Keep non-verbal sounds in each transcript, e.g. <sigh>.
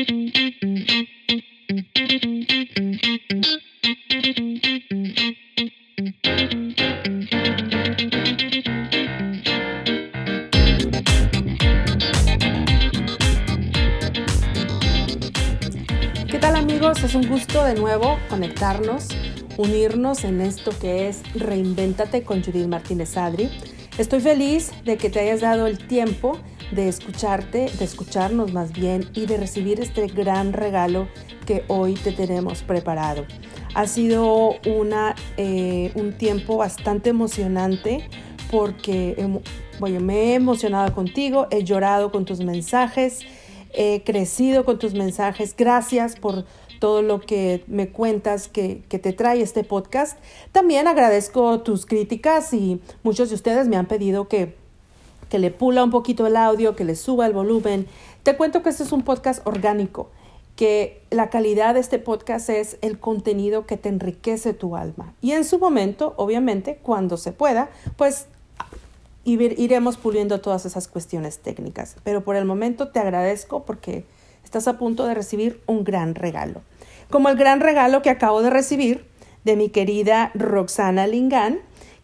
¿Qué tal amigos? Es un gusto de nuevo conectarnos, unirnos en esto que es Reinvéntate con Judith Martínez Adri. Estoy feliz de que te hayas dado el tiempo de escucharte, de escucharnos más bien y de recibir este gran regalo que hoy te tenemos preparado. Ha sido una, eh, un tiempo bastante emocionante porque bueno, me he emocionado contigo, he llorado con tus mensajes, he crecido con tus mensajes. Gracias por todo lo que me cuentas que, que, te trae este podcast. También agradezco tus críticas y muchos de ustedes me han pedido que, que le pula un poquito el audio, que le suba el volumen. Te cuento que este es un podcast orgánico, que la calidad de este podcast es el contenido que te enriquece tu alma. Y en su momento, obviamente, cuando se pueda, pues iremos puliendo todas esas cuestiones técnicas. Pero por el momento te agradezco porque estás a punto de recibir un gran regalo. Como el gran regalo que acabo de recibir de mi querida Roxana Lingán,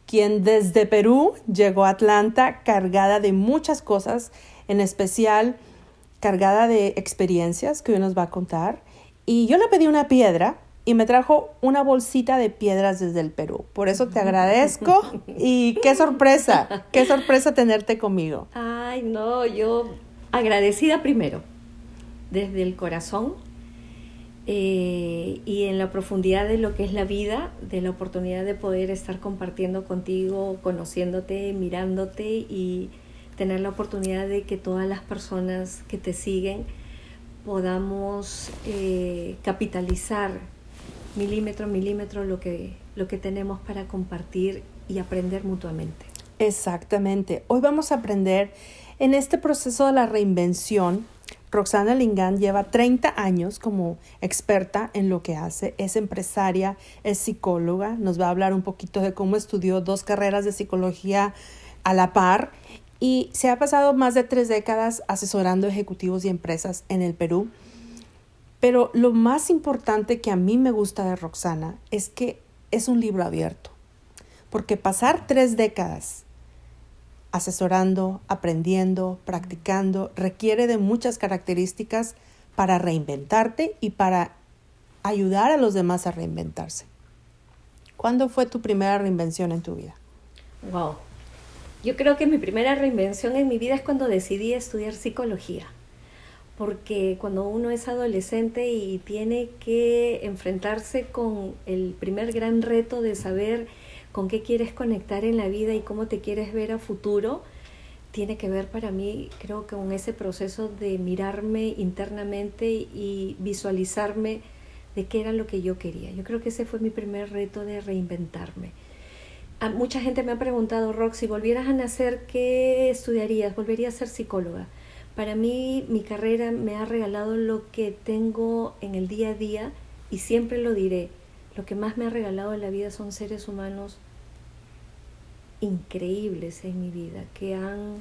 quien desde Perú llegó a Atlanta cargada de muchas cosas, en especial cargada de experiencias que hoy nos va a contar. Y yo le pedí una piedra y me trajo una bolsita de piedras desde el Perú. Por eso te agradezco y qué sorpresa, qué sorpresa tenerte conmigo. Ay, no, yo agradecida primero, desde el corazón eh, y en la profundidad de lo que es la vida, de la oportunidad de poder estar compartiendo contigo, conociéndote, mirándote y tener la oportunidad de que todas las personas que te siguen podamos eh, capitalizar milímetro a milímetro lo que, lo que tenemos para compartir y aprender mutuamente. Exactamente. Hoy vamos a aprender en este proceso de la reinvención. Roxana Lingán lleva 30 años como experta en lo que hace, es empresaria, es psicóloga, nos va a hablar un poquito de cómo estudió dos carreras de psicología a la par y se ha pasado más de tres décadas asesorando ejecutivos y empresas en el Perú. Pero lo más importante que a mí me gusta de Roxana es que es un libro abierto, porque pasar tres décadas asesorando, aprendiendo, practicando, requiere de muchas características para reinventarte y para ayudar a los demás a reinventarse. ¿Cuándo fue tu primera reinvención en tu vida? Wow. Yo creo que mi primera reinvención en mi vida es cuando decidí estudiar psicología porque cuando uno es adolescente y tiene que enfrentarse con el primer gran reto de saber con qué quieres conectar en la vida y cómo te quieres ver a futuro, tiene que ver para mí, creo que con ese proceso de mirarme internamente y visualizarme de qué era lo que yo quería. Yo creo que ese fue mi primer reto de reinventarme. A mucha gente me ha preguntado, Rox, si volvieras a nacer, ¿qué estudiarías? ¿Volvería a ser psicóloga? Para mí mi carrera me ha regalado lo que tengo en el día a día y siempre lo diré. Lo que más me ha regalado en la vida son seres humanos increíbles en mi vida, que han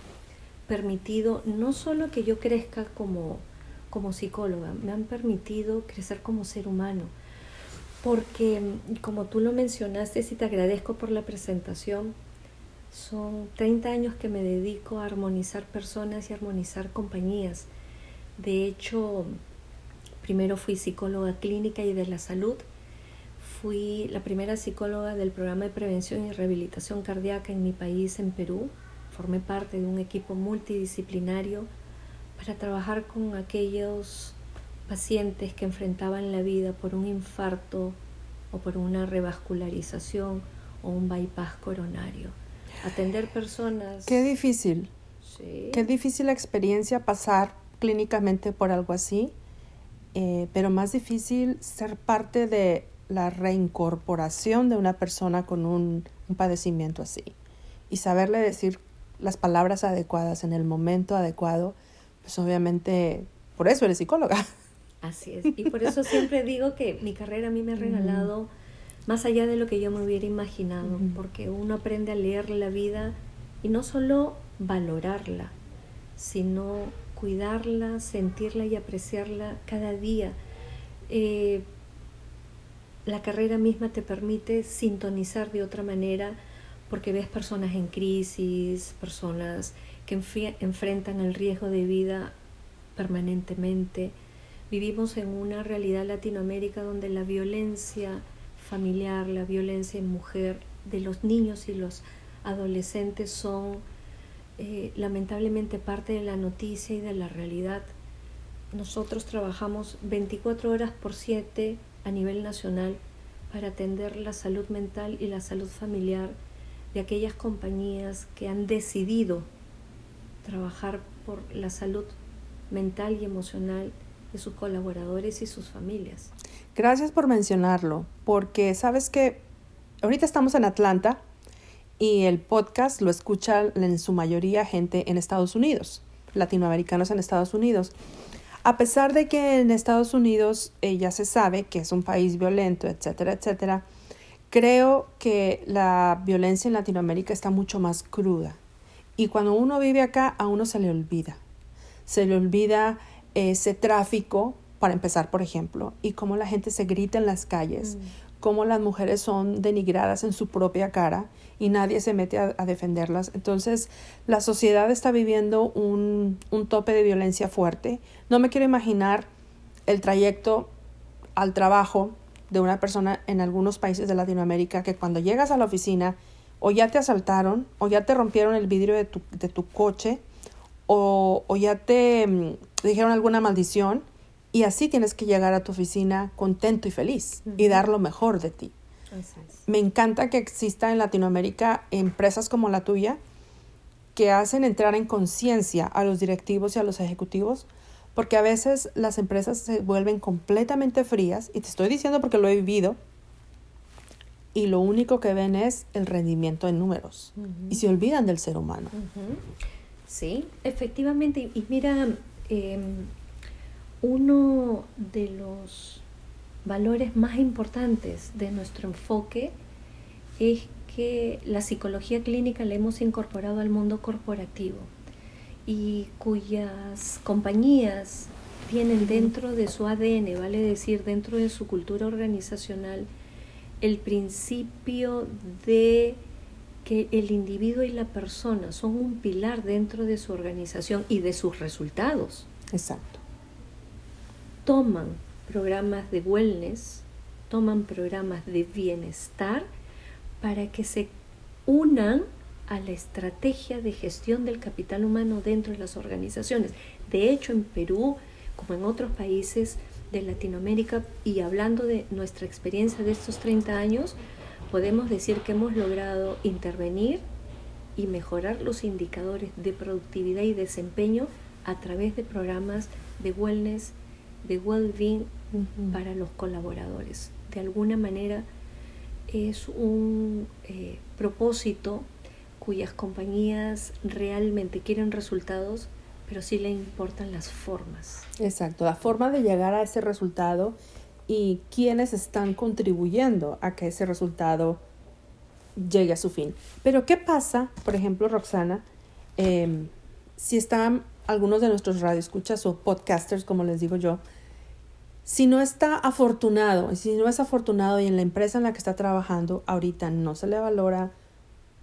permitido no solo que yo crezca como, como psicóloga, me han permitido crecer como ser humano. Porque como tú lo mencionaste, y te agradezco por la presentación, son 30 años que me dedico a armonizar personas y armonizar compañías. De hecho, primero fui psicóloga clínica y de la salud. Fui la primera psicóloga del programa de prevención y rehabilitación cardíaca en mi país, en Perú. Formé parte de un equipo multidisciplinario para trabajar con aquellos pacientes que enfrentaban la vida por un infarto o por una revascularización o un bypass coronario atender personas. Qué difícil. Sí. Qué difícil la experiencia pasar clínicamente por algo así, eh, pero más difícil ser parte de la reincorporación de una persona con un, un padecimiento así y saberle decir las palabras adecuadas en el momento adecuado, pues obviamente por eso eres psicóloga. Así es. Y por eso siempre digo que mi carrera a mí me ha regalado más allá de lo que yo me hubiera imaginado, porque uno aprende a leer la vida y no solo valorarla, sino cuidarla, sentirla y apreciarla cada día. Eh, la carrera misma te permite sintonizar de otra manera porque ves personas en crisis, personas que enfrentan el riesgo de vida permanentemente. Vivimos en una realidad Latinoamérica donde la violencia familiar, la violencia en mujer de los niños y los adolescentes son eh, lamentablemente parte de la noticia y de la realidad. Nosotros trabajamos 24 horas por 7 a nivel nacional para atender la salud mental y la salud familiar de aquellas compañías que han decidido trabajar por la salud mental y emocional de sus colaboradores y sus familias. Gracias por mencionarlo, porque sabes que ahorita estamos en Atlanta y el podcast lo escucha en su mayoría gente en Estados Unidos, latinoamericanos en Estados Unidos. A pesar de que en Estados Unidos eh, ya se sabe que es un país violento, etcétera, etcétera, creo que la violencia en Latinoamérica está mucho más cruda. Y cuando uno vive acá, a uno se le olvida. Se le olvida ese tráfico, para empezar, por ejemplo, y cómo la gente se grita en las calles, mm cómo las mujeres son denigradas en su propia cara y nadie se mete a, defenderlas. Entonces, la sociedad está viviendo un, un tope de violencia fuerte. No me quiero imaginar el trayecto al trabajo de una persona en algunos países de Latinoamérica que cuando llegas a la oficina o ya te asaltaron o ya te rompieron el vidrio de tu, de tu coche o, o ya te mm, dijeron alguna maldición y así tienes que llegar a tu oficina contento y feliz y dar lo mejor de ti. Me encanta que exista en Latinoamérica empresas como la tuya que hacen entrar en conciencia a los directivos y a los ejecutivos, porque a veces las empresas se vuelven completamente frías, y te estoy diciendo porque lo he vivido, y lo único que ven es el rendimiento en números, y se olvidan del ser humano. Sí, efectivamente, y mira, em, uno de los valores más importantes de nuestro enfoque es que la psicología clínica la hemos incorporado al mundo corporativo y cuyas compañías tienen dentro de su ADN, vale decir, dentro de su cultura organizacional, el principio de que el individuo y la persona son un pilar dentro de su organización y de sus resultados. Exacto toman programas de wellness, toman programas de bienestar para que se unan a la estrategia de gestión del capital humano dentro de las organizaciones. De hecho, en Perú, como en otros países de Latinoamérica, y hablando de nuestra experiencia de estos 30 años, podemos decir que hemos logrado intervenir y mejorar los indicadores de productividad y desempeño a través de programas de wellness de well-being para los colaboradores. De alguna manera es un eh, propósito cuyas compañías realmente quieren resultados, pero sí le importan las formas. Exacto, la forma de llegar a ese resultado y quiénes están contribuyendo a que ese resultado llegue a su fin. Pero ¿qué pasa, por ejemplo, Roxana, em, si están algunos de nuestros radioescuchas o podcasters, como les digo yo, si no está afortunado, si no es afortunado y en la empresa en la que está trabajando ahorita no se le valora,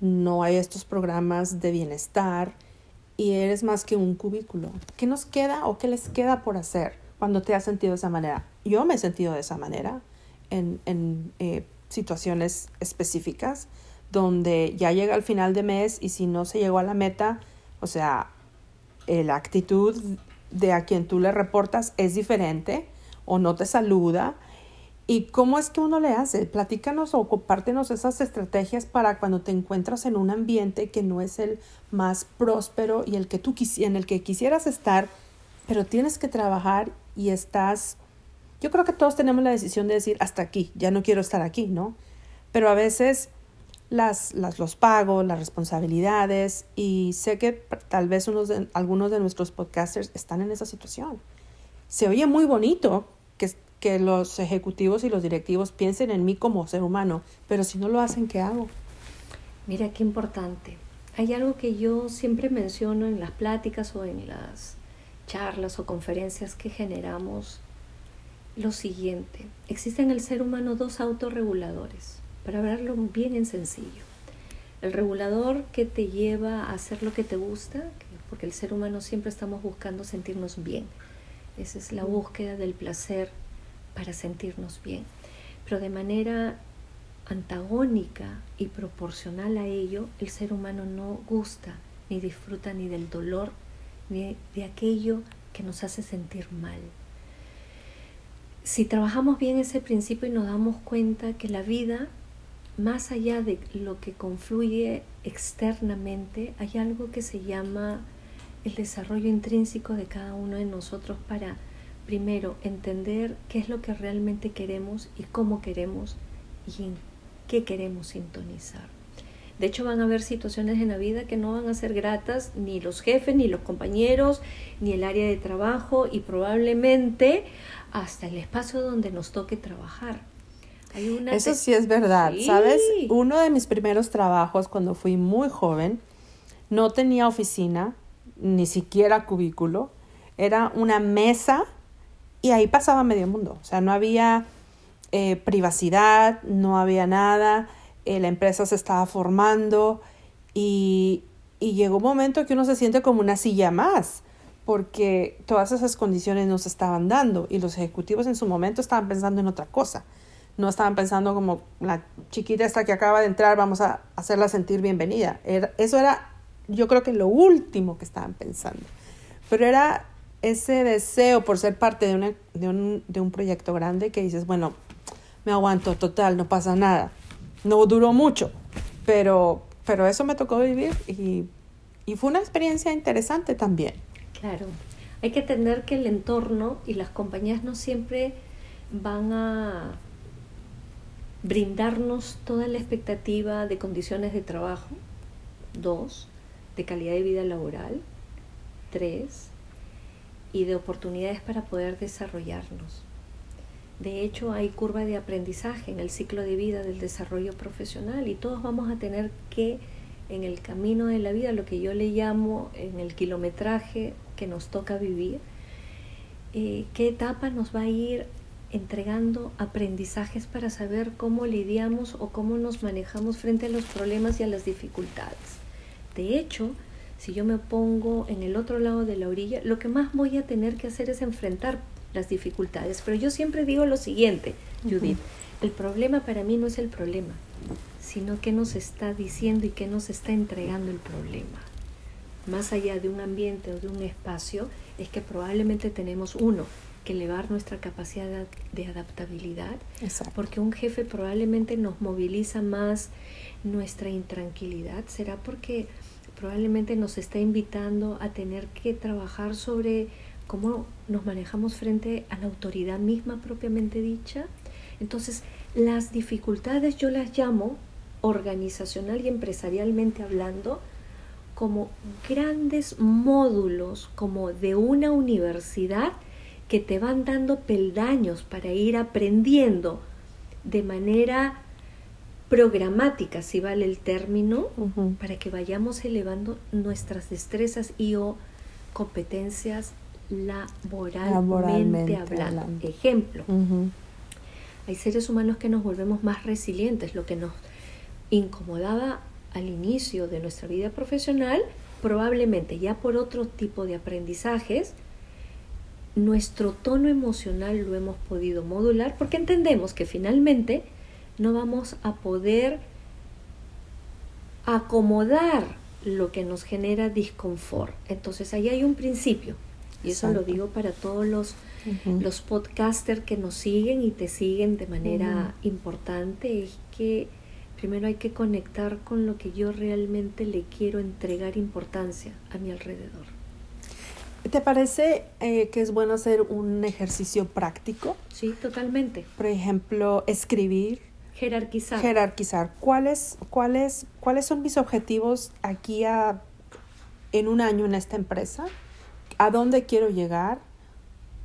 no hay estos programas de bienestar y eres más que un cubículo, ¿qué nos queda o qué les queda por hacer cuando te has sentido de esa manera? Yo me he sentido de esa manera en, en eh, situaciones específicas donde ya llega al final de mes y si no se llegó a la meta, o sea, eh, la actitud de a quien tú le reportas es diferente o no te saluda. ¿Y cómo es que uno le hace? Platícanos o compártenos esas estrategias para cuando te encuentras en un ambiente que no es el más próspero y el que tú en el que quisieras estar, pero tienes que trabajar y estás yo creo que todos tenemos la decisión de decir hasta aquí, ya no quiero estar aquí, ¿no? Pero a veces las, las, los pagos, las responsabilidades, y sé que tal vez unos de, algunos de nuestros podcasters están en esa situación se oye muy bonito que, los ejecutivos y los directivos piensen en mí como ser humano, pero si no lo hacen, ¿qué hago? Mira qué importante. Hay algo que yo siempre menciono en las pláticas o en las charlas o conferencias que generamos lo siguiente. Existen en el ser humano dos autorreguladores, para hablarlo bien en sencillo. El regulador que te lleva a hacer lo que te gusta, porque el ser humano siempre estamos buscando sentirnos bien. Esa es la búsqueda del placer para sentirnos bien. Pero de manera antagónica y proporcional a ello, el ser humano no gusta ni disfruta ni del dolor ni de aquello que nos hace sentir mal. Si trabajamos bien ese principio y nos damos cuenta que la vida, más allá de lo que confluye externamente, hay algo que se llama el desarrollo intrínseco de cada uno de nosotros para, primero, entender qué es lo que realmente queremos y cómo queremos y en qué queremos sintonizar. De hecho, van a haber situaciones en la vida que no van a ser gratas ni los jefes, ni los compañeros, ni el área de trabajo y probablemente hasta el espacio donde nos toque trabajar. Eso sí es verdad, ¿sabes? Uno de mis primeros trabajos cuando fui muy joven no tenía oficina, ni siquiera cubículo, era una mesa y ahí pasaba medio mundo, o sea, no había eh, privacidad, no había nada, eh, la empresa se estaba formando y, y llegó un momento que uno se siente como una silla más porque todas esas condiciones no se estaban dando y los ejecutivos en su momento estaban pensando en otra cosa. No estaban pensando como la chiquita esta que acaba de entrar, vamos a hacerla sentir bienvenida. eso era yo creo que lo último que estaban pensando. Pero era ese deseo por ser parte de, una, de, un, de un proyecto grande que dices, bueno, me aguanto, total, no pasa nada. No duró mucho, pero, pero eso me tocó vivir y, y fue una experiencia interesante también. Claro, hay que entender que el entorno y las compañías no siempre van a brindarnos toda la expectativa de condiciones de trabajo. Dos, de calidad de vida laboral, tres, y de oportunidades para poder desarrollarnos. De hecho, hay curva de aprendizaje en el ciclo de vida del desarrollo profesional y todos vamos a tener que, en el camino de la vida, lo que yo le llamo en el kilometraje que nos toca vivir, eh, qué etapa nos va a ir entregando aprendizajes para saber cómo lidiamos o cómo nos manejamos frente a los problemas y a las dificultades. De hecho, si yo me pongo en el otro lado de la orilla, lo que más voy a tener que hacer es enfrentar las dificultades. Pero yo siempre digo lo siguiente, Judith, el problema para mí no es el problema, sino qué nos está diciendo y qué nos está entregando el problema. Más allá de un ambiente o de un espacio, es que probablemente tenemos uno, que elevar nuestra capacidad de adaptabilidad, porque un jefe probablemente nos moviliza más nuestra intranquilidad, será porque probablemente nos está invitando a tener que trabajar sobre cómo nos manejamos frente a la autoridad misma propiamente dicha. Entonces, las dificultades yo las llamo organizacional y empresarialmente hablando como grandes módulos como de una universidad que te van dando peldaños para ir aprendiendo de manera programática, si vale el término, para que vayamos elevando nuestras destrezas y o competencias laboralmente, hablando. Ejemplo, hay seres humanos que nos volvemos más resilientes, lo que nos incomodaba al inicio de nuestra vida profesional, probablemente ya por otro tipo de aprendizajes, nuestro tono emocional lo hemos podido modular porque entendemos que finalmente no vamos a poder acomodar lo que nos genera disconfort. Entonces ahí hay un principio y eso lo digo para todos los, los podcasters que nos siguen y te siguen de manera importante, es que primero hay que conectar con lo que yo realmente le quiero entregar importancia a mi alrededor. ¿Te parece eh, que es bueno hacer un ejercicio práctico? Sí, totalmente. Por ejemplo, escribir. Jerarquizar. Jerarquizar. ¿Cuáles, cuáles, ¿Cuáles son mis objetivos aquí a, en un año en esta empresa? ¿A dónde quiero llegar?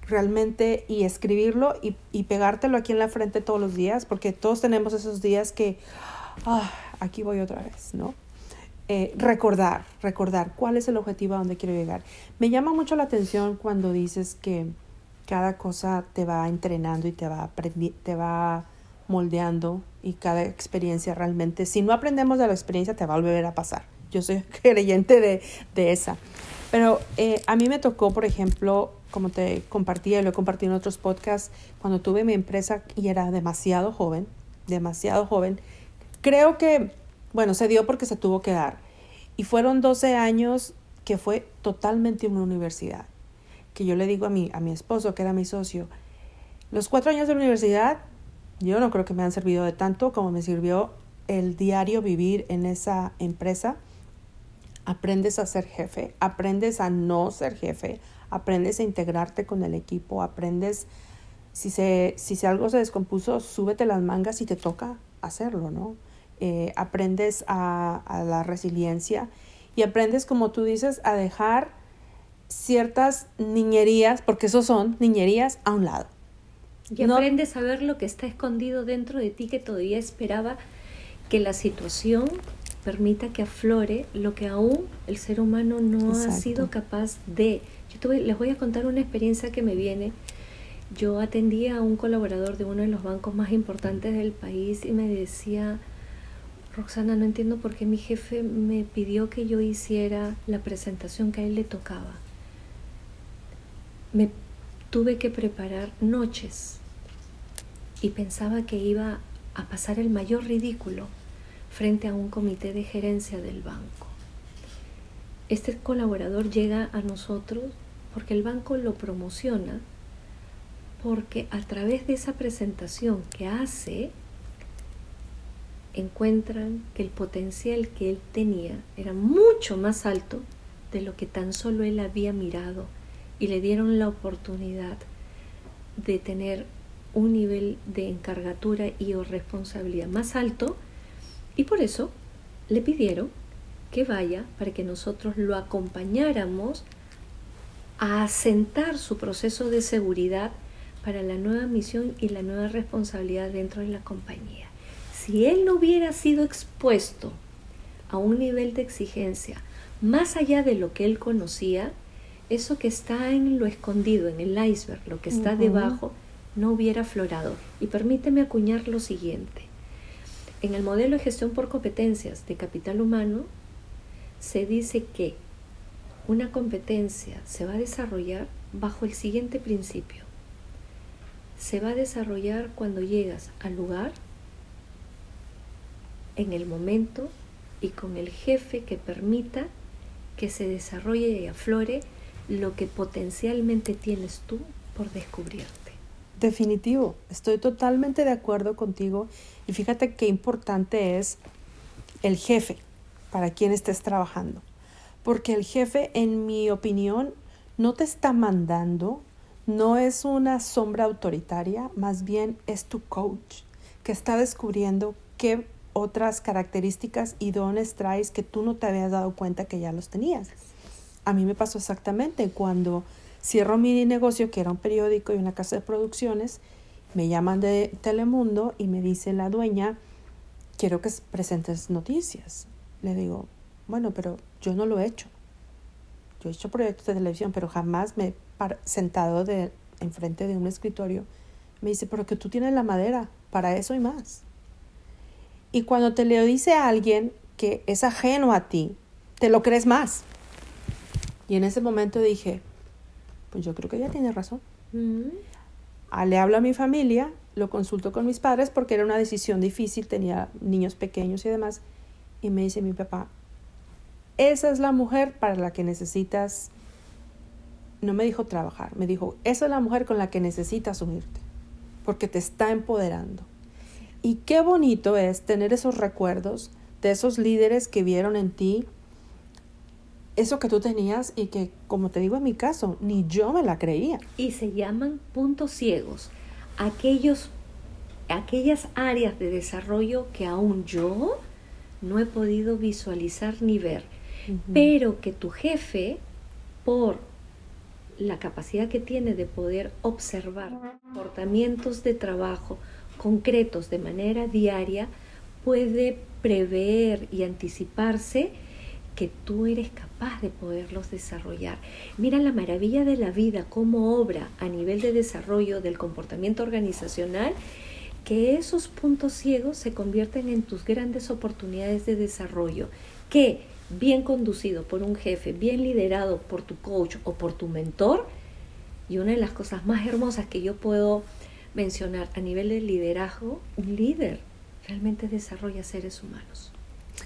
Realmente y escribirlo y, y pegártelo aquí en la frente todos los días, porque todos tenemos esos días que, ah, aquí voy otra vez, ¿no? eh, recordar, recordar cuál es el objetivo a donde quiero llegar. Me llama mucho la atención cuando dices que cada cosa te va entrenando y te va, te va moldeando y cada experiencia realmente, si no aprendemos de la experiencia, te va a volver a pasar. Yo soy <laughs> creyente de, de esa. Pero eh, a mí me tocó, por ejemplo, como te compartía y lo he compartido en otros podcasts, cuando tuve mi empresa y era demasiado joven, demasiado joven, creo que, bueno, se dio porque se tuvo que dar. Y fueron 12 años que fue totalmente una universidad. Que yo le digo a mi, a mi esposo, que era mi socio, los cuatro años de la universidad, yo no creo que me han servido de tanto como me sirvió el diario vivir en esa empresa. Aprendes a ser jefe, aprendes a no ser jefe, aprendes a integrarte con el equipo, aprendes, si, se, si algo se descompuso, súbete las mangas y te toca hacerlo, ¿no? Eh, aprendes a, a la resiliencia y aprendes, como tú dices, a dejar ciertas niñerías, porque eso son niñerías, a un lado. Y aprendes a ver lo que está escondido dentro de ti que todavía esperaba que la situación permita que aflore lo que aún el ser humano no ha sido capaz de. Yo les voy a contar una experiencia que me viene. Yo atendía a un colaborador de uno de los bancos más importantes del país y me decía, Roxana, no entiendo por qué mi jefe me pidió que yo hiciera la presentación que a él le tocaba. Me tuve que preparar noches y pensaba que iba a pasar el mayor ridículo frente a un comité de gerencia del banco. Este colaborador llega a nosotros porque el banco lo promociona, porque a través de esa presentación que hace, encuentran que el potencial que él tenía era mucho más alto de lo que tan solo él había mirado y le dieron la oportunidad de tener un nivel de encargatura y o responsabilidad más alto y por eso le pidieron que vaya para que nosotros lo acompañáramos a asentar su proceso de seguridad para la nueva misión y la nueva responsabilidad dentro de la compañía. Si él no hubiera sido expuesto a un nivel de exigencia más allá de lo que él conocía, eso que está en lo escondido, en el iceberg, lo que está debajo, no hubiera aflorado. Y permíteme acuñar lo siguiente. En el modelo de gestión por competencias de capital humano, se dice que una competencia se va a desarrollar bajo el siguiente principio. Se va a desarrollar cuando llegas al lugar, en el momento y con el jefe que permita que se desarrolle y aflore lo que potencialmente tienes tú por descubrirte. Definitivo, estoy totalmente de acuerdo contigo y fíjate qué importante es el jefe para quien estés trabajando. Porque el jefe, en mi opinión, no te está mandando, no es una sombra autoritaria, más bien es tu coach que está descubriendo qué otras características y dones traes que tú no te habías dado cuenta que ya los tenías. A mí me pasó exactamente cuando cierro mi negocio, que era un periódico y una casa de producciones, me llaman de Telemundo y me dice la dueña, quiero que presentes noticias. Le digo, bueno, pero yo no lo he hecho. Yo he hecho proyectos de televisión, pero jamás me he sentado de, enfrente de un escritorio. Me dice, pero que tú tienes la madera para eso y más. Y cuando te lo dice alguien que es ajeno a ti, te lo crees más. Y en ese momento dije, pues yo creo que ella tiene razón. Mm. Ah, le hablo a mi familia, lo consulto con mis padres porque era una decisión difícil, tenía niños pequeños y demás. Y me dice mi papá, esa es la mujer para la que necesitas, no me dijo trabajar, me dijo, esa es la mujer con la que necesitas unirte, porque te está empoderando. Y qué bonito es tener esos recuerdos de esos líderes que vieron en ti eso que tú tenías y que, como te digo en mi caso, ni yo me la creía. Y se llaman puntos ciegos, aquellos, aquellas áreas de desarrollo que aún yo no he podido visualizar ni ver, pero que tu jefe, por la capacidad que tiene de poder observar comportamientos de trabajo concretos de manera diaria, puede prever y anticiparse que tú eres capaz de poderlos desarrollar. Mira la maravilla de la vida, cómo obra a nivel de desarrollo del comportamiento organizacional, que esos puntos ciegos se convierten en tus grandes oportunidades de desarrollo, que bien conducido por un jefe, bien liderado por tu coach o por tu mentor, y una de las cosas más hermosas que yo puedo mencionar a nivel de liderazgo, un líder realmente desarrolla seres humanos.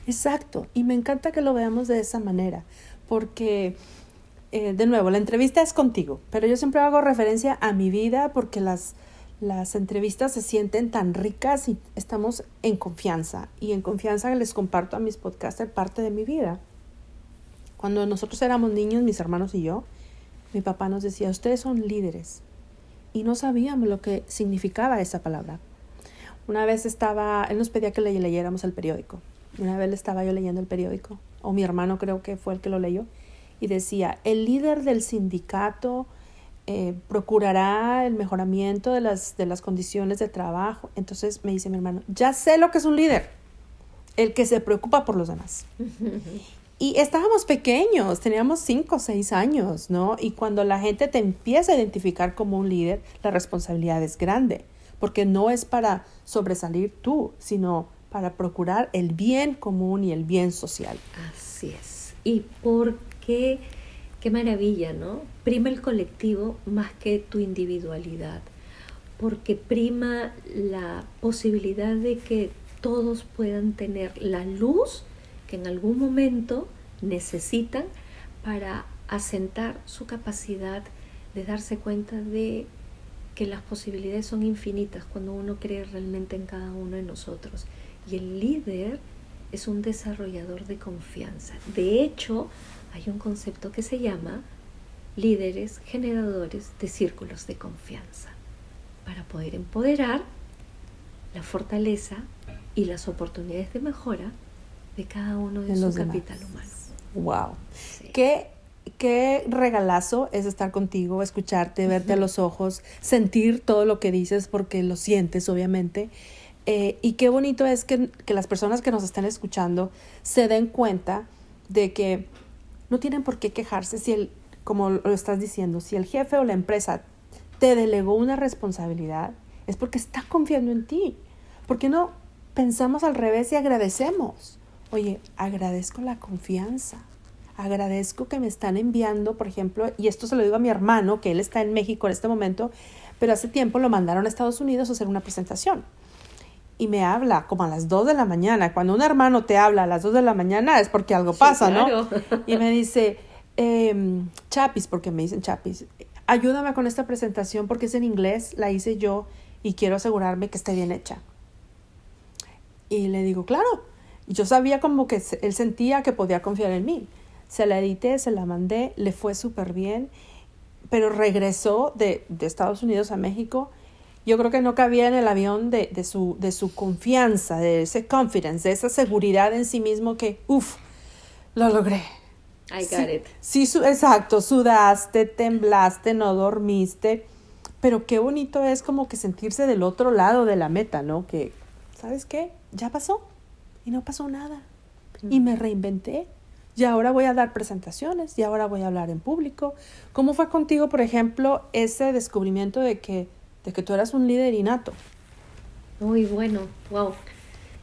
Exacto, y me encanta que lo veamos de esa manera, porque, eh, de nuevo, la entrevista es contigo, pero yo siempre hago referencia a mi vida porque las, las entrevistas se sienten tan ricas y estamos en confianza, y en confianza les comparto a mis podcasters parte de mi vida. Cuando nosotros éramos niños, mis hermanos y yo, mi papá nos decía, ustedes son líderes, y no sabíamos lo que significaba esa palabra. Una vez estaba, él nos pedía que le leyéramos el periódico una vez estaba yo leyendo el periódico, o mi hermano creo que fue el que lo leyó, y decía, el líder del sindicato eh, procurará el mejoramiento de las, de las condiciones de trabajo. Entonces me dice mi hermano, ya sé lo que es un líder, el que se preocupa por los demás. <laughs> Y estábamos pequeños, teníamos cinco o seis años, ¿no? Y cuando la gente te empieza a identificar como un líder, la responsabilidad es grande, porque no es para sobresalir tú, sino para procurar el bien común y el bien social. Así es. ¿Y por qué? Qué maravilla, ¿no? Prima el colectivo más que tu individualidad, porque prima la posibilidad de que todos puedan tener la luz que en algún momento necesitan para asentar su capacidad de darse cuenta de que las posibilidades son infinitas cuando uno cree realmente en cada uno de nosotros. Y el líder es un desarrollador de confianza. De hecho, hay un concepto que se llama líderes generadores de círculos de confianza para poder empoderar la fortaleza y las oportunidades de mejora de cada uno de, su capital humano. Wow. Qué, qué regalazo es estar contigo, escucharte, verte a los ojos, sentir todo lo que dices porque lo sientes, obviamente. Eh, y qué bonito es que, que, las personas que nos están escuchando se den cuenta de que no tienen por qué quejarse si el, como lo estás diciendo, si el jefe o la empresa te delegó una responsabilidad, es porque está confiando en ti. porque no pensamos al revés y agradecemos? Oye, agradezco la confianza. Agradezco que me están enviando, por ejemplo, y esto se lo digo a mi hermano, que él está en México en este momento, pero hace tiempo lo mandaron a Estados Unidos a hacer una presentación y me habla como a las 2 de la mañana. Cuando un hermano te habla a las 2 de la mañana es porque algo pasa, ¿no? Y me dice, eh, Chapis, porque me dicen Chapis, ayúdame con esta presentación porque es en inglés, la hice yo y quiero asegurarme que esté bien hecha. Y le digo, claro. yo sabía como que él sentía que podía confiar en mí. Se la edité, se la mandé, le fue súper bien, pero regresó de, de Estados Unidos a México yo creo que no cabía en el avión de, de, su, de su confianza, de ese confidence, de esa seguridad en sí mismo que, uff, lo logré. I got it. Sí, exacto, sudaste, temblaste, no dormiste, pero qué bonito es como que sentirse del otro lado de la meta, ¿no? Que, ¿sabes qué? Ya pasó y no pasó nada. Y me reinventé. Y ahora voy a dar presentaciones y ahora voy a hablar en público. ¿Cómo fue contigo, por ejemplo, ese descubrimiento de que de que tú eras un líder innato. Muy bueno, wow.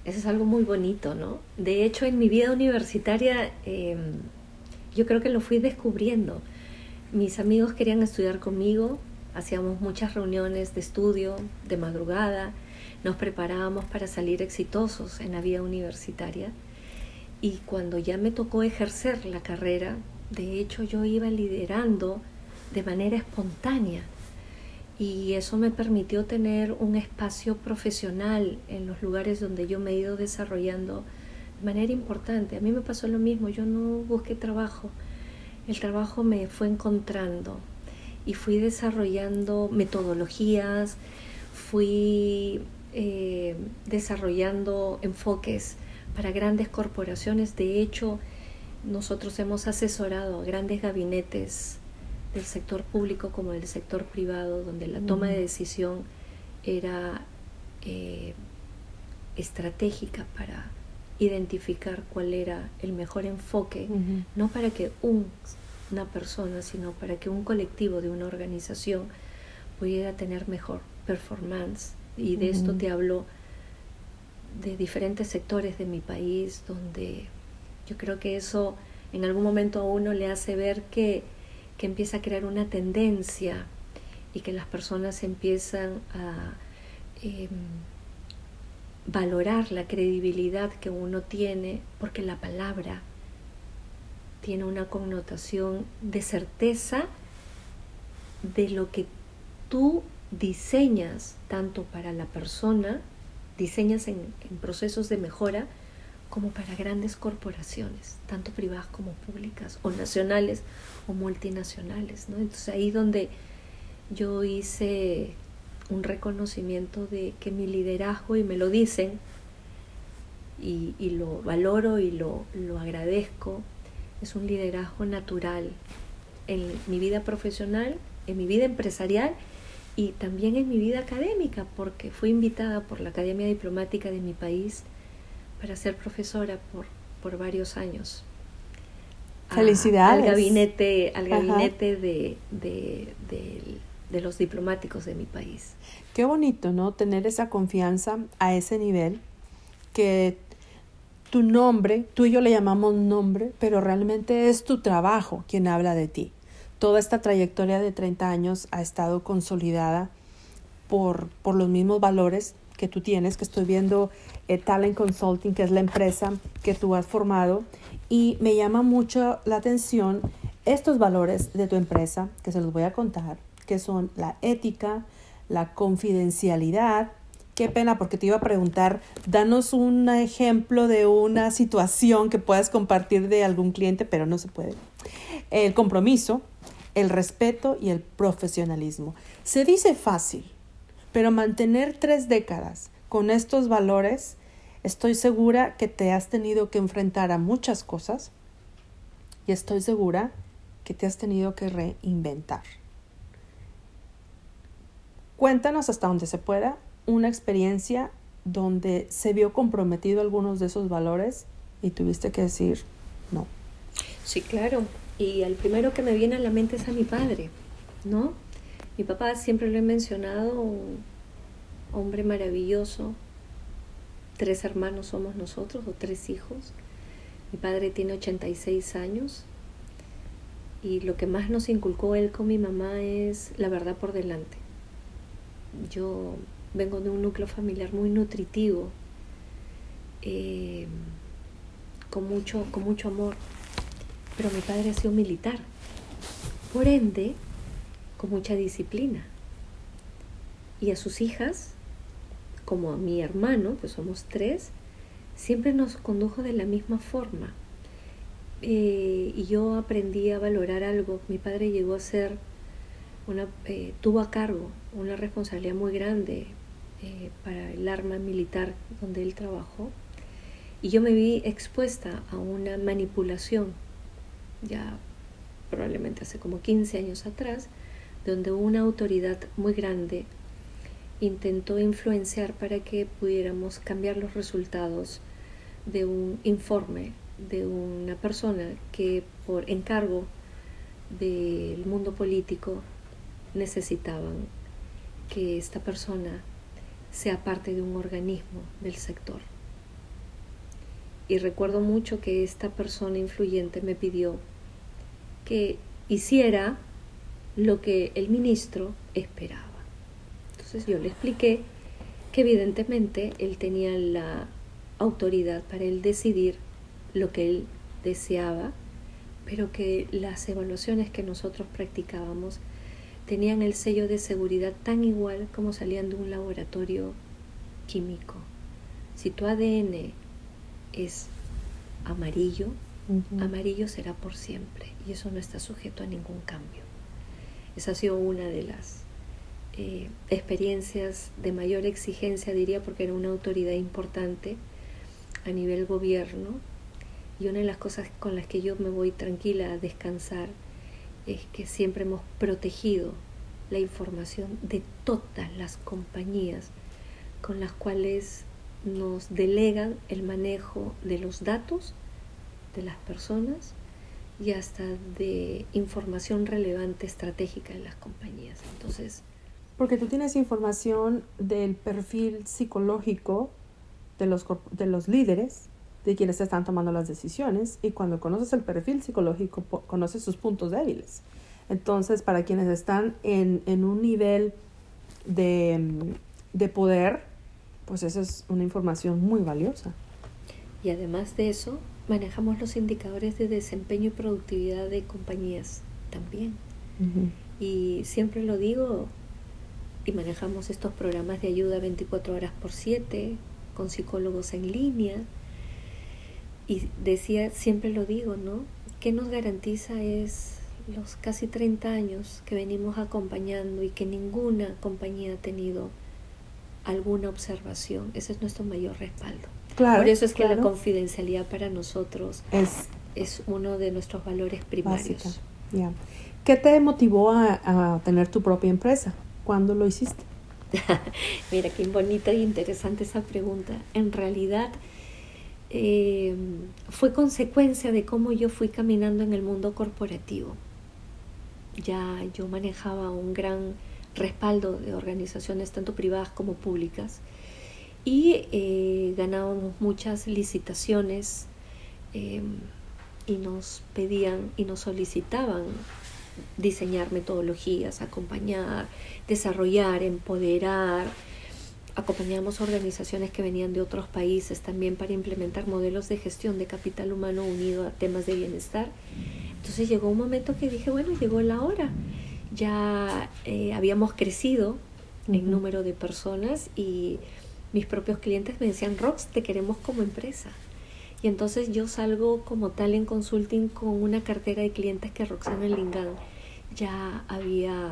Eso es algo muy bonito, ¿no? De hecho, en mi vida universitaria em, yo creo que lo fui descubriendo. Mis amigos querían estudiar conmigo, hacíamos muchas reuniones de estudio, de madrugada, nos preparábamos para salir exitosos en la vida universitaria. Y cuando ya me tocó ejercer la carrera, de hecho yo iba liderando de manera espontánea y eso me permitió tener un espacio profesional en los lugares donde yo me he ido desarrollando de manera importante. A mí me pasó lo mismo, yo no busqué trabajo, el trabajo me fue encontrando y fui desarrollando metodologías, fui eh, desarrollando enfoques para grandes corporaciones. De hecho, nosotros hemos asesorado a grandes gabinetes del sector público como del sector privado, donde la toma de decisión era eh, estratégica para identificar cuál era el mejor enfoque, no para que una persona, sino para que un colectivo de una organización pudiera tener mejor performance. Y de esto te hablo de diferentes sectores de mi país, donde yo creo que eso en algún momento a uno le hace ver que, que empieza a crear una tendencia y que las personas empiezan a em, valorar la credibilidad que uno tiene, porque la palabra tiene una connotación de certeza de lo que tú diseñas tanto para la persona, diseñas en, procesos de mejora, como para grandes corporaciones, tanto privadas como públicas, o nacionales o multinacionales. Entonces ahí donde yo hice un reconocimiento de que mi liderazgo, y me lo dicen, y, lo valoro y lo, lo agradezco, es un liderazgo natural en mi vida profesional, en mi vida empresarial y también en mi vida académica, porque fui invitada por la Academia Diplomática de mi país para ser profesora por, por varios años. Felicidades. al gabinete, al gabinete de, de, de los diplomáticos de mi país. Qué bonito, ¿no? Tener esa confianza a ese nivel, que tu nombre, tú y yo le llamamos nombre, pero realmente es tu trabajo quien habla de ti. Toda esta trayectoria de 30 años ha estado consolidada por, por los mismos valores que tú tienes, que estoy viendo eh, Talent Consulting, que es la empresa que tú has formado, y me llama mucho la atención estos valores de tu empresa, que se los voy a contar, que son la ética, la confidencialidad. Qué pena porque te iba a preguntar, danos un ejemplo de una situación que puedas compartir de algún cliente, pero no se puede. El compromiso, el respeto y el profesionalismo. Se dice fácil, pero mantener tres décadas con estos valores, estoy segura que te has tenido que enfrentar a muchas cosas y estoy segura que te has tenido que reinventar. Cuéntanos hasta donde se pueda una experiencia donde se vio comprometido algunos de esos valores y tuviste que decir no. Sí, claro. Y el primero que me viene a la mente es a mi padre, ¿no? Mi papá siempre lo he mencionado, un hombre maravilloso. Tres hermanos somos nosotros, o tres hijos. Mi padre tiene 86 años y lo que más nos inculcó él con mi mamá es la verdad por delante yo vengo de un núcleo familiar muy nutritivo, eh, con, mucho, con mucho amor, pero mi padre ha sido militar, por ende, con mucha disciplina. Y a sus hijas, como a mi hermano, pues somos tres, siempre nos condujo de la misma forma. Eh, y yo aprendí a valorar algo. Mi padre llegó a ser una, eh, tuvo a cargo una responsabilidad muy grande eh, para el arma militar donde él trabajó y yo me vi expuesta a una manipulación ya probablemente hace como 15 años atrás donde una autoridad muy grande intentó influenciar para que pudiéramos cambiar los resultados de un informe de una persona que por encargo del mundo político necesitaban que esta persona sea parte de un organismo del sector. Y recuerdo mucho que esta persona influyente me pidió que hiciera lo que el ministro esperaba. Entonces yo le expliqué que evidentemente él tenía la autoridad para él decidir lo que él deseaba, pero que las evaluaciones que nosotros practicábamos tenían el sello de seguridad tan igual como salían de un laboratorio químico. Si tu ADN es amarillo, amarillo será por siempre y eso no está sujeto a ningún cambio. Esa ha sido una de las eh, experiencias de mayor exigencia, diría, porque era una autoridad importante a nivel gobierno. Y una de las cosas con las que yo me voy tranquila a descansar es que siempre hemos protegido la información de todas las compañías con las cuales nos delegan el manejo de los datos de las personas y hasta de información relevante estratégica en las compañías. Entonces, porque tú tienes información del perfil psicológico de los, de los líderes, de quienes están tomando las decisiones, y cuando conoces el perfil psicológico, conoces sus puntos débiles. Entonces, para quienes están en, en un nivel de, de poder, pues esa es una información muy valiosa. Y además de eso, manejamos los indicadores de desempeño y productividad de compañías también. Y siempre lo digo, y manejamos estos programas de ayuda 24 horas por 7 con psicólogos en línea. Y decía, siempre lo digo, ¿no? ¿Qué nos garantiza es los casi 30 años que venimos acompañando y que ninguna compañía ha tenido alguna observación? Ese es nuestro mayor respaldo. Por eso es que la confidencialidad para nosotros es, es uno de nuestros valores primarios. ¿Qué te motivó a, tener tu propia empresa? ¿Cuándo lo hiciste? <laughs> Mira, qué bonita y interesante esa pregunta. En realidad eh, fue consecuencia de cómo yo fui caminando en el mundo corporativo. Ya yo manejaba un gran respaldo de organizaciones tanto privadas como públicas y eh, ganábamos muchas licitaciones em, y nos pedían y nos solicitaban diseñar metodologías, acompañar, desarrollar, empoderar. Acompañamos organizaciones que venían de otros países también para implementar modelos de gestión de capital humano unido a temas de bienestar. Entonces llegó un momento que dije, bueno, llegó la hora. Ya eh, habíamos crecido en número de personas y mis propios clientes me decían, Rox, te queremos como empresa. Y entonces yo salgo como tal en consulting con una cartera de clientes que Roxana Lingán ya había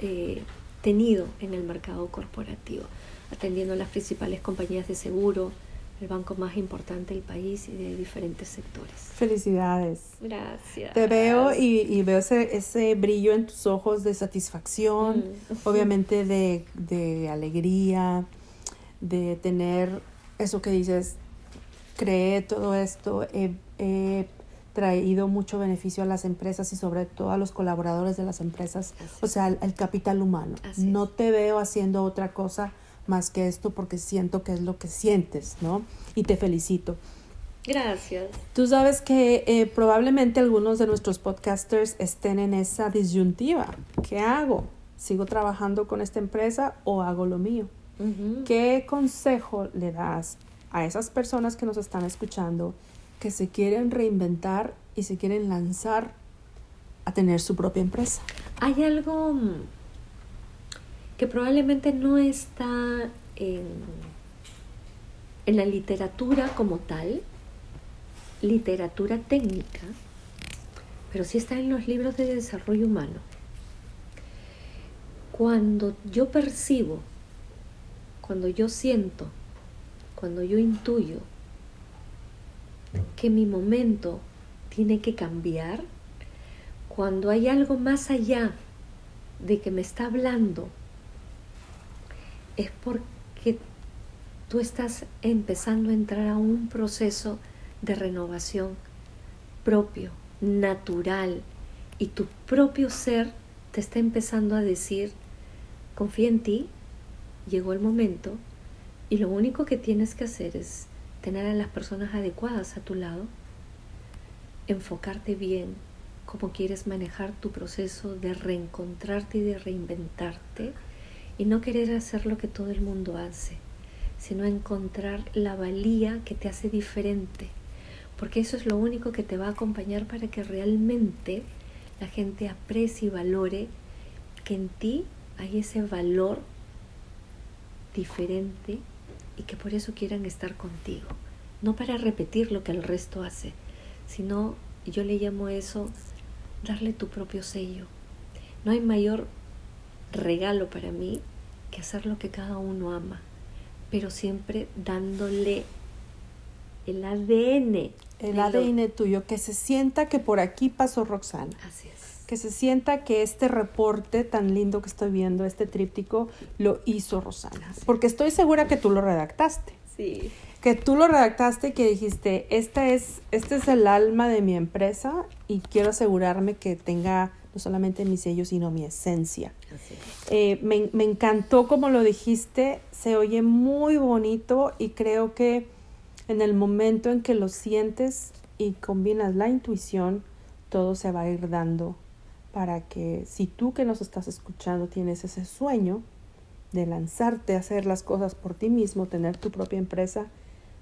eh, tenido en el mercado corporativo, atendiendo a las principales compañías de seguro, el banco más importante del país y de diferentes sectores. Felicidades. Gracias. Te veo y, veo ese, ese, brillo en tus ojos de satisfacción, mm. obviamente de, de alegría, de tener eso que dices, creé todo esto, he, traído mucho beneficio a las empresas y sobre todo a los colaboradores de las empresas, o sea, el, capital humano. no te veo haciendo otra cosa más que esto porque siento que es lo que sientes, ¿no? Y te felicito. Gracias. Tú sabes que eh, probablemente algunos de nuestros podcasters estén en esa disyuntiva. ¿Qué hago? ¿Sigo trabajando con esta empresa o hago lo mío? ¿Qué consejo le das a esas personas que nos están escuchando que se quieren reinventar y se quieren lanzar a tener su propia empresa? Hay algo mm, que probablemente no está en, en la literatura como tal, literatura técnica, pero sí está en los libros de desarrollo humano. Cuando yo percibo cuando yo siento, cuando yo intuyo que mi momento tiene que cambiar, cuando hay algo más allá de que me está hablando, es porque tú estás empezando a entrar a un proceso de renovación propio, natural, y tu propio ser te está empezando a decir, confía en ti, llegó el momento y lo único que tienes que hacer es tener a las personas adecuadas a tu lado, enfocarte bien cómo quieres manejar tu proceso de reencontrarte y de reinventarte y no querer hacer lo que todo el mundo hace, sino encontrar la valía que te hace diferente, porque eso es lo único que te va a acompañar para que realmente la gente aprecie y valore que en ti hay ese valor diferente y que por eso quieran estar contigo. No para repetir lo que el resto hace, sino yo le llamo eso darle tu propio sello. No hay mayor regalo para mí que hacer lo que cada uno ama, pero siempre dándole el ADN. El ADN tuyo, que se sienta que por aquí pasó Roxana. Así es que se sienta que este reporte tan lindo que estoy viendo, este tríptico, lo hizo Rosana. Porque estoy segura que tú lo redactaste. Sí. Que tú lo redactaste y que dijiste, esta es, este es el alma de mi empresa y quiero asegurarme que tenga no solamente mi sello, sino mi esencia. Así es. Eh, me, me encantó como lo dijiste, se oye muy bonito y creo que en el momento en que lo sientes y combinas la intuición, todo se va a ir dando para que si tú que nos estás escuchando tienes ese sueño de lanzarte a hacer las cosas por ti mismo, tener tu propia empresa,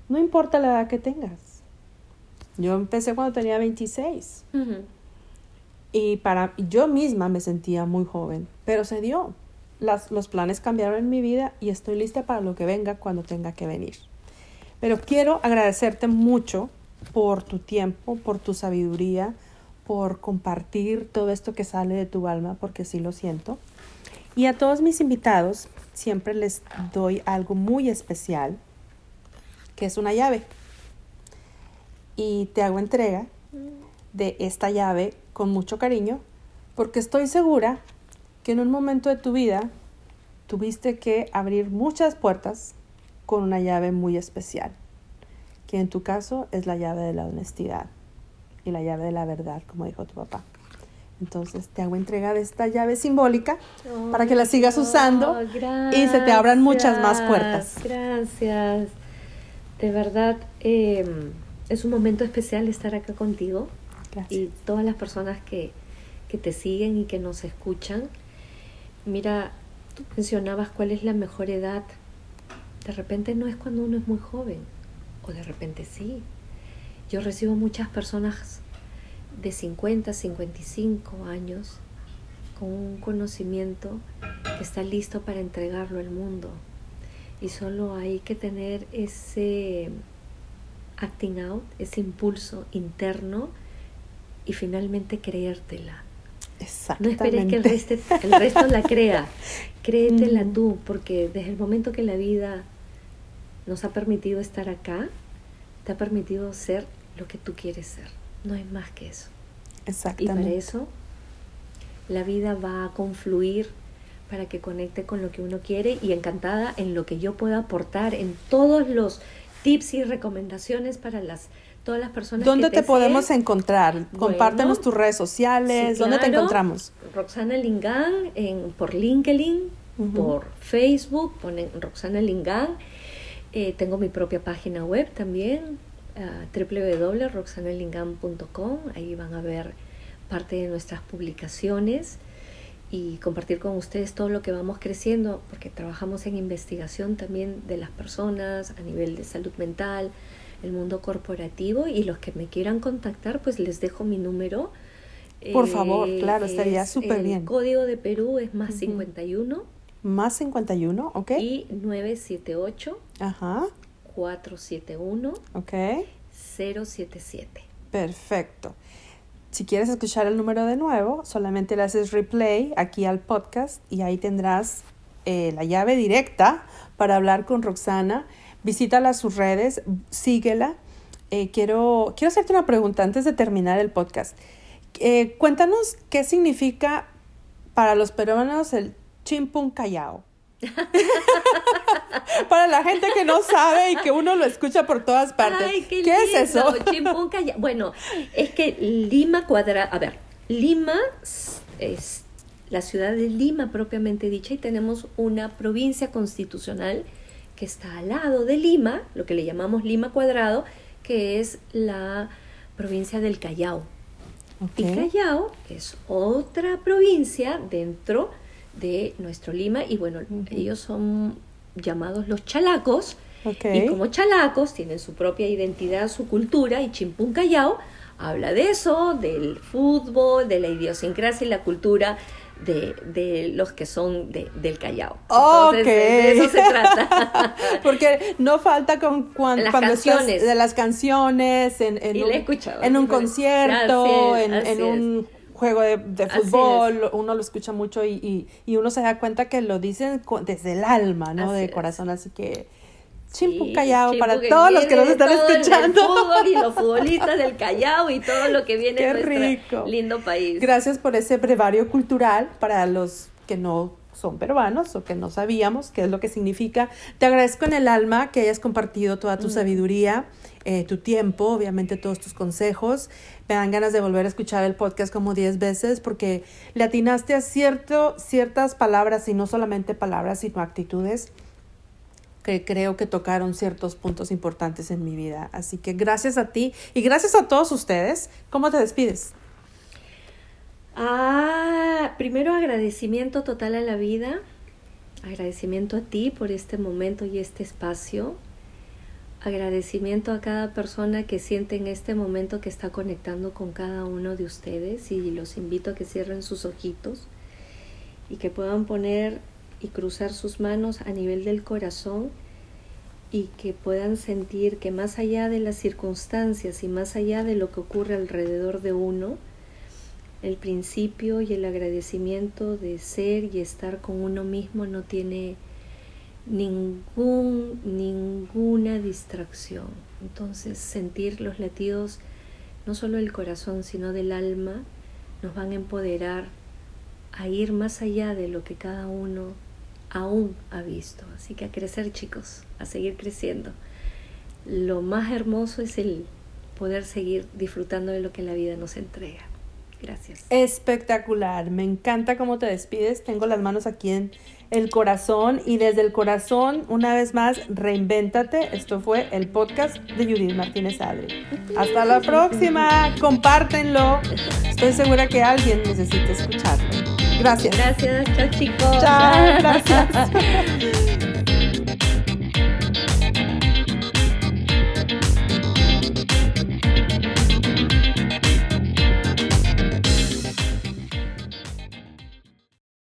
no importa la edad que tengas. Yo empecé cuando tenía 26 Ujú. y para yo misma me sentía muy joven, pero se dio. Las, los planes cambiaron en mi vida y estoy lista para lo que venga cuando tenga que venir. Pero quiero agradecerte mucho por tu tiempo, por tu sabiduría, por compartir todo esto que sale de tu alma, porque sí lo siento. Y a todos mis invitados siempre les doy algo muy especial, que es una llave. Y te hago entrega de esta llave con mucho cariño, porque estoy segura que en un momento de tu vida tuviste que abrir muchas puertas con una llave muy especial, que en tu caso es la llave de la honestidad y la llave de la verdad, como dijo tu papá. Entonces te hago entrega de esta llave simbólica para que la sigas usando Oh, y se te abran muchas más puertas. Gracias. De verdad, eh, es un momento especial estar acá contigo Gracias. y todas las personas que, que te siguen y que nos escuchan. Mira, tú mencionabas cuál es la mejor edad. De repente no es cuando uno es muy joven, o de repente sí. Yo recibo muchas personas de 50, 55 años con un conocimiento que está listo para entregarlo al mundo. Y solo hay que tener ese acting out, ese impulso interno y finalmente creértela. No Exactamente. esperes que el resto, el resto la crea. <laughs> Créetela Ujú. tú, porque desde el momento que la vida nos ha permitido estar acá, te ha permitido ser lo que tú quieres ser. No hay más que eso. Y para Exactamente. eso, la vida va a confluir para que conecte con lo que uno quiere y encantada en lo que yo pueda aportar en todos los tips y recomendaciones para las todas las personas ¿Dónde que te podemos encontrar? Compártenos Bueno, tus redes sociales. Sí, ¿Dónde te encontramos? Roxana Lingán en, por LinkedIn, Ujú. por Facebook, ponen Roxana Lingán. Eh, tengo mi propia página web también, ah, www.roxanalingán.com. Ahí van a ver parte de nuestras publicaciones y compartir con ustedes todo lo que vamos creciendo, porque trabajamos en investigación también de las personas a nivel de salud mental, el mundo corporativo y los que me quieran contactar, pues les dejo mi número. Por favor, claro, es estaría súper bien. El código de Perú es más Ujú. 51 Más 51, ¿ok? y 978 Ajá, 471 ok. 077. Perfecto. Si quieres escuchar el número de nuevo, solamente le haces replay aquí al podcast y ahí tendrás eh, la llave directa para hablar con Roxana. Visítala a sus redes, síguela. Eh, quiero, quiero hacerte una pregunta antes de terminar el podcast. Eh, cuéntanos qué significa para los peruanos el chimpún callao. <laughs> para la gente que no sabe y que uno lo escucha por todas partes. Ay, qué, es eso? <laughs> Chimpún Calla- Bueno, es que Lima cuadra, a ver, Lima es la ciudad de Lima propiamente dicha y tenemos una provincia constitucional que está al lado de Lima, lo que le llamamos Lima cuadrado, que es la provincia del Callao. Y. Callao es otra provincia dentro de nuestro Lima y bueno, ellos son llamados los chalacos y como chalacos tienen su propia identidad, su cultura y Chimpún Callao habla de eso, del fútbol, de la idiosincrasia y la cultura de, de los que son de- del Callao. Entonces, Ok. de, de eso se trata. <laughs> Porque no falta con cuan- Las cuando estás canciones. de las canciones, en, en Y un, he en un Así es, concierto, en, un juego de, fútbol, uno lo escucha mucho y, y, y uno se da cuenta que lo dicen desde el alma, ¿no? Así de es. corazón, así que chimpu callao para todos los que nos están todo el- escuchando. fútbol y los <laughs> futbolistas del Callao y todo lo que viene Qué de nuestro rico. lindo país. Gracias por ese brevario cultural para los que no son peruanos o que no sabíamos qué es lo que significa. Te agradezco en el alma que hayas compartido toda tu mm. sabiduría, eh, tu tiempo, obviamente todos tus consejos. Me dan ganas de volver a escuchar el podcast como 10 veces porque le atinaste a cierto, ciertas palabras y no solamente palabras, sino actitudes que creo que tocaron ciertos puntos importantes en mi vida. Así que gracias a ti y gracias a todos ustedes. ¿Cómo te despides? Ah, primero agradecimiento total a la vida, agradecimiento a ti por este momento y este espacio, agradecimiento a cada persona que siente en este momento que está conectando con cada uno de ustedes y los invito a que cierren sus ojitos y que puedan poner y cruzar sus manos a nivel del corazón y que puedan sentir que más allá de las circunstancias y más allá de lo que ocurre alrededor de uno, el principio y el agradecimiento de ser y estar con uno mismo no tiene ningún, ninguna distracción. Entonces sentir los latidos no solo del corazón, sino del alma, nos van a empoderar a ir más allá de lo que cada uno aún ha visto. Así que a crecer chicos, a seguir creciendo. Lo más hermoso es el poder seguir disfrutando de lo que la vida nos entrega. Gracias. Espectacular, me encanta cómo te despides. Tengo las manos aquí en el corazón y desde el corazón, una vez más, reinvéntate. Esto fue el podcast de Judith Martínez Adri. Hasta la próxima, compártenlo. Estoy segura que alguien necesita escucharlo. Gracias. Gracias, chao chicos. Chao, <laughs> gracias.